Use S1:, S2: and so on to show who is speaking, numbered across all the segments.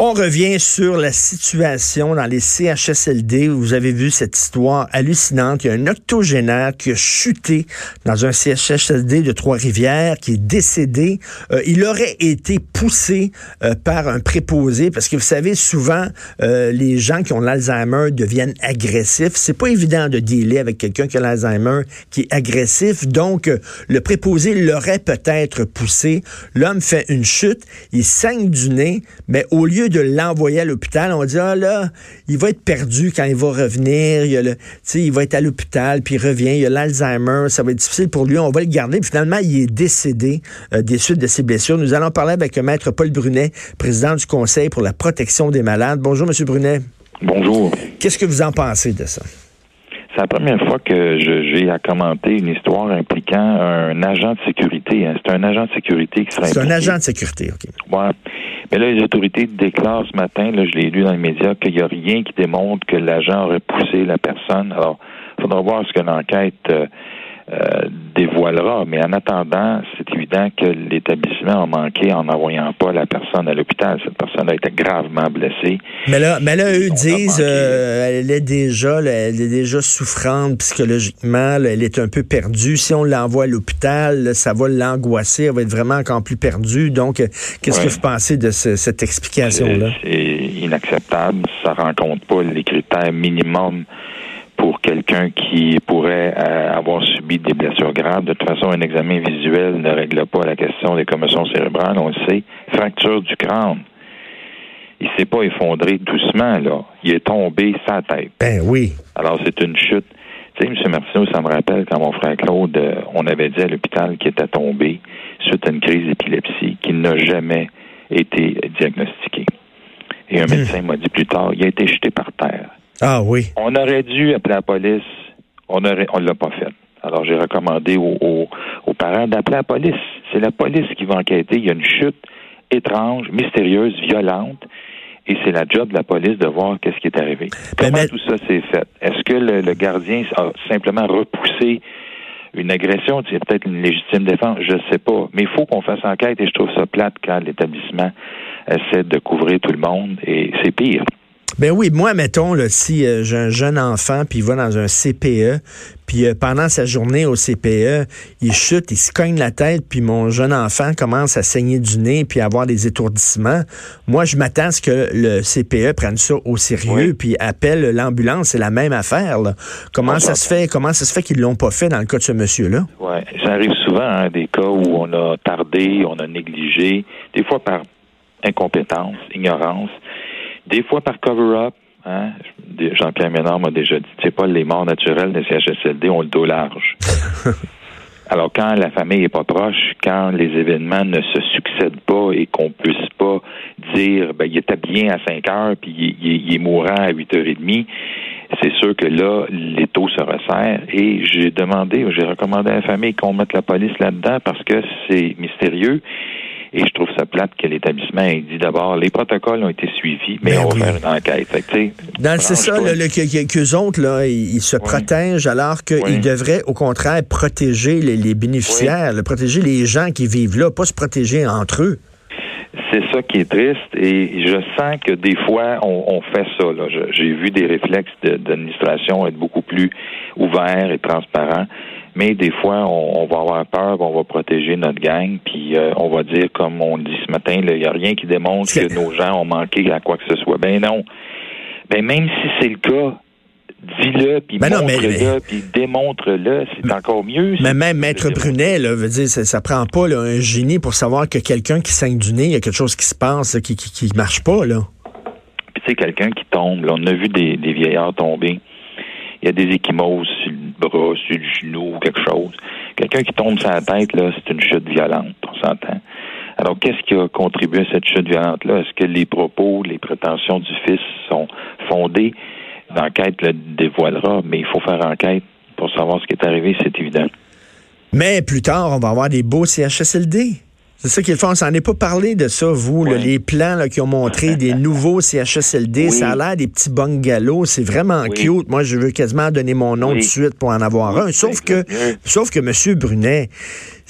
S1: On revient sur la situation dans les CHSLD. Vous avez vu cette histoire hallucinante. Il y a un octogénaire qui a chuté dans un CHSLD de Trois-Rivières, qui est décédé. Euh, il aurait été poussé euh, par un préposé, parce que vous savez, souvent, euh, les gens qui ont l'Alzheimer deviennent agressifs. C'est pas évident de dealer avec quelqu'un qui a l'Alzheimer, qui est agressif. Donc, le préposé l'aurait peut-être poussé. L'homme fait une chute, il saigne du nez, mais au lieu de l'envoyer à l'hôpital, on dit, ah là, il va être perdu quand il va revenir, il, le, il va être à l'hôpital, puis il revient, il a l'Alzheimer, ça va être difficile pour lui, on va le garder. Puis finalement, il est décédé euh, des suites de ses blessures. Nous allons parler avec Maître Paul Brunet, président du Conseil pour la protection des malades. Bonjour, Monsieur Brunet.
S2: Bonjour.
S1: Qu'est-ce que vous en pensez de ça?
S2: C'est la première fois que j'ai à commenter une histoire impliquant un agent de sécurité. Hein. C'est un agent de sécurité qui serait
S1: C'est un agent de sécurité, OK.
S2: Ouais. Mais là, les autorités déclarent ce matin, là, je l'ai lu dans les médias, qu'il n'y a rien qui démontre que l'agent aurait poussé la personne. Alors, il faudra voir ce que l'enquête euh, euh, dévoilera. Mais en attendant, c'est évident que l'établissement a manqué en n'envoyant pas la personne à l'hôpital. Cette personne a été gravement blessée.
S1: Mais là, mais là eux disent euh, elle est déjà, elle est déjà souffrante psychologiquement. elle est un peu perdue. Si on l'envoie à l'hôpital, ça va l'angoisser. Elle va être vraiment encore plus perdue. Donc, euh, qu'est-ce que vous pensez de cette explication-là?
S2: C'est inacceptable. Ça rencontre pas les critères minimums pour quelqu'un qui pourrait euh, avoir subi des blessures graves. De toute façon, un examen visuel ne règle pas la question des commotions cérébrales, on le sait. Fracture du crâne. Il s'est pas effondré doucement, là. Il est tombé sa tête.
S1: Ben oui.
S2: Alors, c'est une chute. Tu sais, M. Martineau, ça me rappelle quand mon frère Claude, euh, on avait dit à l'hôpital qu'il était tombé suite à une crise d'épilepsie, qu'il n'a jamais été diagnostiqué. Et un hmm. médecin m'a dit plus tard, il a été jeté par terre.
S1: Ah oui.
S2: On aurait dû appeler la police. On aurait, on l'a pas fait. Alors j'ai recommandé aux, parents d'appeler la police. C'est la police qui va enquêter. Il y a une chute étrange, mystérieuse, violente. Et c'est la job de la police de voir qu'est-ce qui est arrivé. Ben, Comment tout ça s'est fait? Est-ce que le, gardien a simplement repoussé une agression? C'est peut-être une légitime défense, je ne sais pas. Mais il faut qu'on fasse enquête et je trouve ça plate quand l'établissement essaie de couvrir tout le monde et c'est pire.
S1: Ben oui, moi, mettons, là, si euh, j'ai un jeune enfant, puis il va dans un CPE, puis euh, pendant sa journée au CPE, il chute, il se cogne la tête, puis mon jeune enfant commence à saigner du nez, puis à avoir des étourdissements. Moi, je m'attends à ce que le CPE prenne ça au sérieux, puis appelle l'ambulance. C'est la même affaire. Là. Comment ça se fait Comment ça se fait qu'ils l'ont pas fait dans le cas de ce monsieur-là?
S2: Ouais, ça arrive souvent, hein, des cas où on a tardé, on a négligé, des fois par incompétence, ignorance. Des fois par cover-up. Hein? Jean-Pierre Ménard m'a déjà dit, c'est pas les morts naturelles des CHSLD ont le dos large. Alors, quand la famille est pas proche, quand les événements ne se succèdent pas et qu'on puisse pas dire, ben, il était bien à 5 heures puis il, est mourant à 8 heures et demie, c'est sûr que là, les taux se resserrent. Et j'ai demandé, j'ai recommandé à la famille qu'on mette la police là-dedans parce que c'est mystérieux. Et je trouve ça plate que l'établissement ait dit d'abord, les protocoles ont été suivis, mais, ben on va faire une enquête.
S1: c'est ça, qu'eux autres, là, ils, se protègent alors qu'ils devraient, au contraire, protéger les, bénéficiaires, protéger les gens qui vivent là, pas se protéger entre eux.
S2: C'est ça qui est triste et je sens que des fois on, fait ça. J'ai vu des réflexes d'administration être beaucoup plus ouverts et transparents mais des fois, on, va avoir peur, on va protéger notre gang, puis euh, on va dire, comme on dit ce matin, il n'y a rien qui démontre que nos gens ont manqué à quoi que ce soit. Ben non. Ben même si c'est le cas, dis-le, puis ben montre-le, puis démontre-le, c'est encore mieux.
S1: Mais même Maître Brunet, là, veut dire, ça, ça prend pas un génie pour savoir que quelqu'un qui saigne du nez, il y a quelque chose qui se passe, qui, qui, marche pas, là.
S2: Puis tu sais, quelqu'un qui tombe, on a vu des, des vieillards tomber il y a des échymoses sur le bras, sur le genou, quelque chose. Quelqu'un qui tombe sur la tête, là, c'est une chute violente, on s'entend. Alors, qu'est-ce qui a contribué à cette chute violente-là? Est-ce que les propos, les prétentions du fils sont fondées? L'enquête le dévoilera, mais il faut faire enquête pour savoir ce qui est arrivé, c'est évident.
S1: Mais plus tard, on va avoir des beaux CHSLD. C'est ça qu'il faut. On s'en est pas parlé de ça, vous, les plans là, qui ont montré des nouveaux CHSLD. Ça a l'air des petits bungalows. C'est vraiment cute. Moi, je veux quasiment donner mon nom de suite pour en avoir un. Sauf que, sauf que M. Brunet,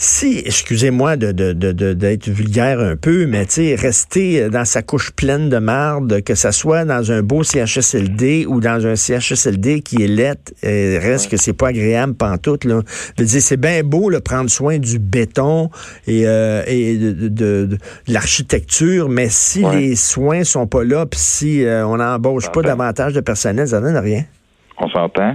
S1: si, excusez-moi de, d'être vulgaire un peu, mais tu sais, rester dans sa couche pleine de marde, que ça soit dans un beau CHSLD ou dans un CHSLD qui est lettre, euh, reste que c'est pas agréable pantoute, là. Je veux dire, c'est bien beau, le prendre soin du béton et, euh, et de, l'architecture, mais si les soins sont pas là, puis si euh, on n'embauche pas davantage de personnel, ça donne rien.
S2: On s'entend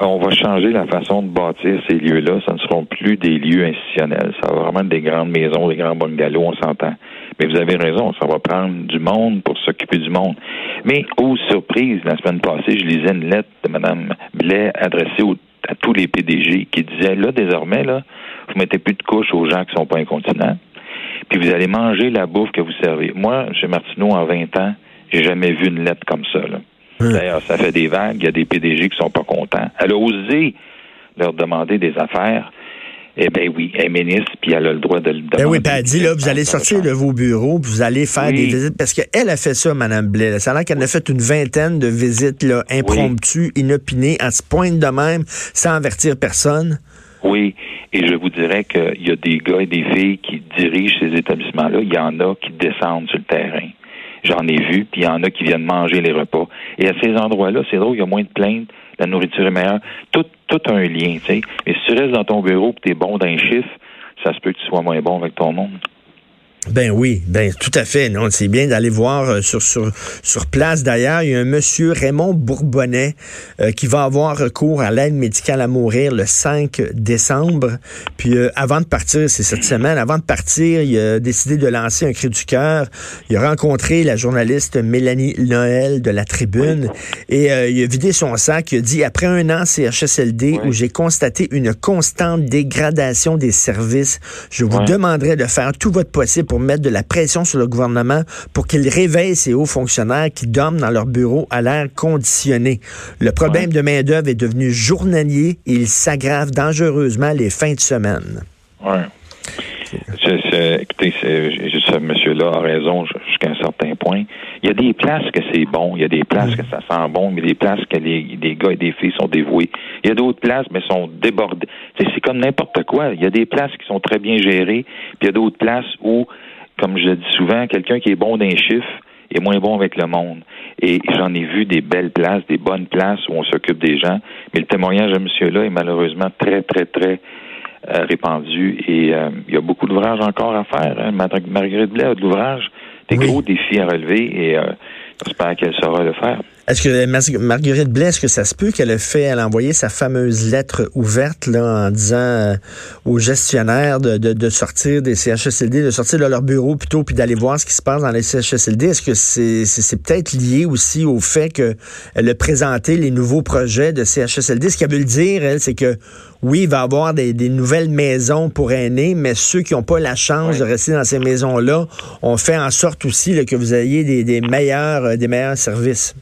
S2: on va changer la façon de bâtir ces lieux-là. Ce ne seront plus des lieux institutionnels. Ça va vraiment être des grandes maisons, des grands bungalows, on s'entend. Mais vous avez raison, ça va prendre du monde pour s'occuper du monde. Mais, aux surprise, la semaine passée, je lisais une lettre de Mme Blais adressée à tous les PDG qui disait, là, désormais, là, vous mettez plus de couches aux gens qui sont pas incontinents, puis vous allez manger la bouffe que vous servez. Moi, chez Martineau, en 20 ans, j'ai jamais vu une lettre comme ça, là. Hein. D'ailleurs, ça fait des vagues. Il y a des PDG qui sont pas contents. Elle a osé leur demander des affaires. Eh bien oui, elle est ministre, puis elle a le droit de le demander.
S1: Ben oui, puis elle dit, là, vous allez sortir de vos bureaux, puis vous allez faire des visites, parce qu'elle a fait ça, Mme Blais. Ça a l'air qu'elle a fait une vingtaine de visites là, impromptues, inopinées, à ce point de même, sans avertir personne.
S2: Oui, et je vous dirais qu'il y a des gars et des filles qui dirigent ces établissements-là. Il y en a qui descendent sur le terrain. J'en ai vu, puis il y en a qui viennent manger les repas. Et à ces endroits-là, c'est drôle, il y a moins de plaintes, la nourriture est meilleure. Tout, tout a un lien, tu sais. Mais si tu restes dans ton bureau et tu es bon d'un chiffre, ça se peut que tu sois moins bon avec ton monde.
S1: Ben oui, ben tout à fait. Non, c'est bien d'aller voir euh, sur, sur, sur place. D'ailleurs, il y a un monsieur Raymond Bourbonnais euh, qui va avoir recours à l'aide médicale à mourir le 5 décembre. Puis euh, avant de partir, c'est cette semaine, avant de partir, il a décidé de lancer un cri du cœur. Il a rencontré la journaliste Mélanie Noël de la Tribune et il a vidé son sac. Il a dit après un an CHSLD où j'ai constaté une constante dégradation des services, je vous demanderai de faire tout votre possible pour mettre de la pression sur le gouvernement pour qu'il réveille ces hauts fonctionnaires qui dorment dans leur bureau à l'air conditionné. Le problème de main-d'œuvre est devenu journalier et il s'aggrave dangereusement les fins de semaine.
S2: Oui. écoutez, ce monsieur-là a raison jusqu'à un certain point. Il y a des places que c'est bon, il y a des places que ça sent bon, mais des places que les, gars et des filles sont dévoués. Il y a d'autres places, mais sont débordées. C'est comme n'importe quoi. Il y a des places qui sont très bien gérées, puis il y a d'autres places où comme je le dis souvent, quelqu'un qui est bon d'un chiffre est moins bon avec le monde. Et j'en ai vu des belles places, des bonnes places où on s'occupe des gens, mais le témoignage de monsieur-là est malheureusement très, très, très euh, répandu et euh, il y a beaucoup d'ouvrages encore à faire. Hein. Marguerite Blais a de l'ouvrage, des gros défis à relever et euh, j'espère qu'elle saura le faire.
S1: Est-ce que Marguerite Blais, est-ce que ça se peut qu'elle ait fait, elle a envoyé sa fameuse lettre ouverte là, en disant euh, aux gestionnaires de, de, sortir des CHSLD, de sortir de leur bureau plutôt, puis d'aller voir ce qui se passe dans les CHSLD? Est-ce que c'est c'est peut-être lié aussi au fait qu'elle a présenté les nouveaux projets de CHSLD? Ce qu'elle veut le dire, elle, c'est que oui, il va y avoir des, des, nouvelles maisons pour aînés, mais ceux qui n'ont pas la chance de rester dans ces maisons-là, on fait en sorte aussi là, que vous ayez des, des meilleurs, euh, des meilleurs services.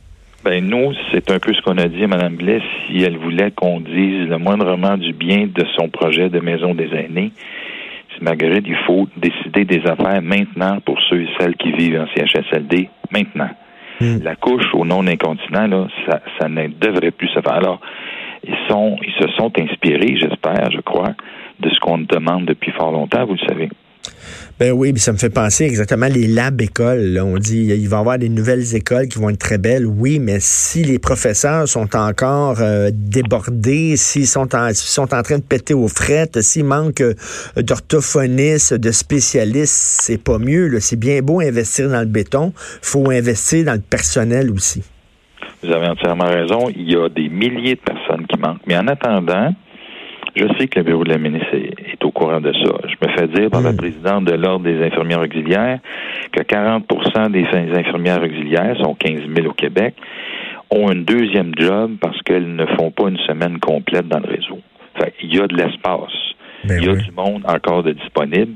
S2: Ben nous, c'est un peu ce qu'on a dit à Mme Blais. Si elle voulait qu'on dise le moindrement du bien de son projet de maison des aînés, c'est Marguerite, il faut décider des affaires maintenant pour ceux et celles qui vivent en CHSLD, maintenant. Hmm. La couche au non-incontinent, là, ça, ça ne devrait plus se faire. Alors, ils sont, ils se sont inspirés, j'espère, je crois, de ce qu'on demande depuis fort longtemps, vous le savez.
S1: Ben oui, ça me fait penser exactement les labs écoles. On dit il va y avoir des nouvelles écoles qui vont être très belles. Oui, mais si les professeurs sont encore euh, débordés, s'ils sont en, train de péter aux frettes, s'il manque euh, d'orthophonistes, de spécialistes, c'est pas mieux. C'est bien beau investir dans le béton, faut investir dans le personnel aussi.
S2: Vous avez entièrement raison. Il y a des milliers de personnes qui manquent. Mais en attendant, je sais que le bureau de la ministre au courant de ça. Je me fais dire par la hmm. présidente de l'Ordre des infirmières auxiliaires que 40% des infirmières auxiliaires, sont 15 000 au Québec, ont un deuxième job parce qu'elles ne font pas une semaine complète dans le réseau. Fait, il y a de l'espace.
S1: Ben
S2: Il y a
S1: oui.
S2: du monde encore de disponible.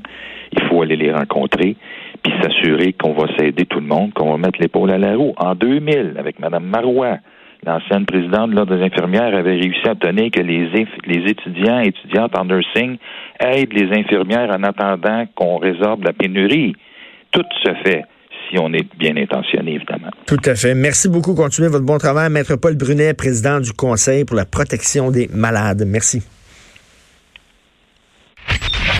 S2: Il faut aller les rencontrer puis s'assurer qu'on va s'aider tout le monde, qu'on va mettre l'épaule à la roue. En 2000, avec Mme Marois, l'ancienne présidente de l'Ordre des infirmières avait réussi à obtenir que les, les étudiants et étudiantes en nursing aident les infirmières en attendant qu'on résorbe la pénurie. Tout se fait si on est bien intentionné, évidemment.
S1: Tout à fait. Merci beaucoup. Continuez votre bon travail. Maître Paul Brunet, président du Conseil pour la protection des malades. Merci.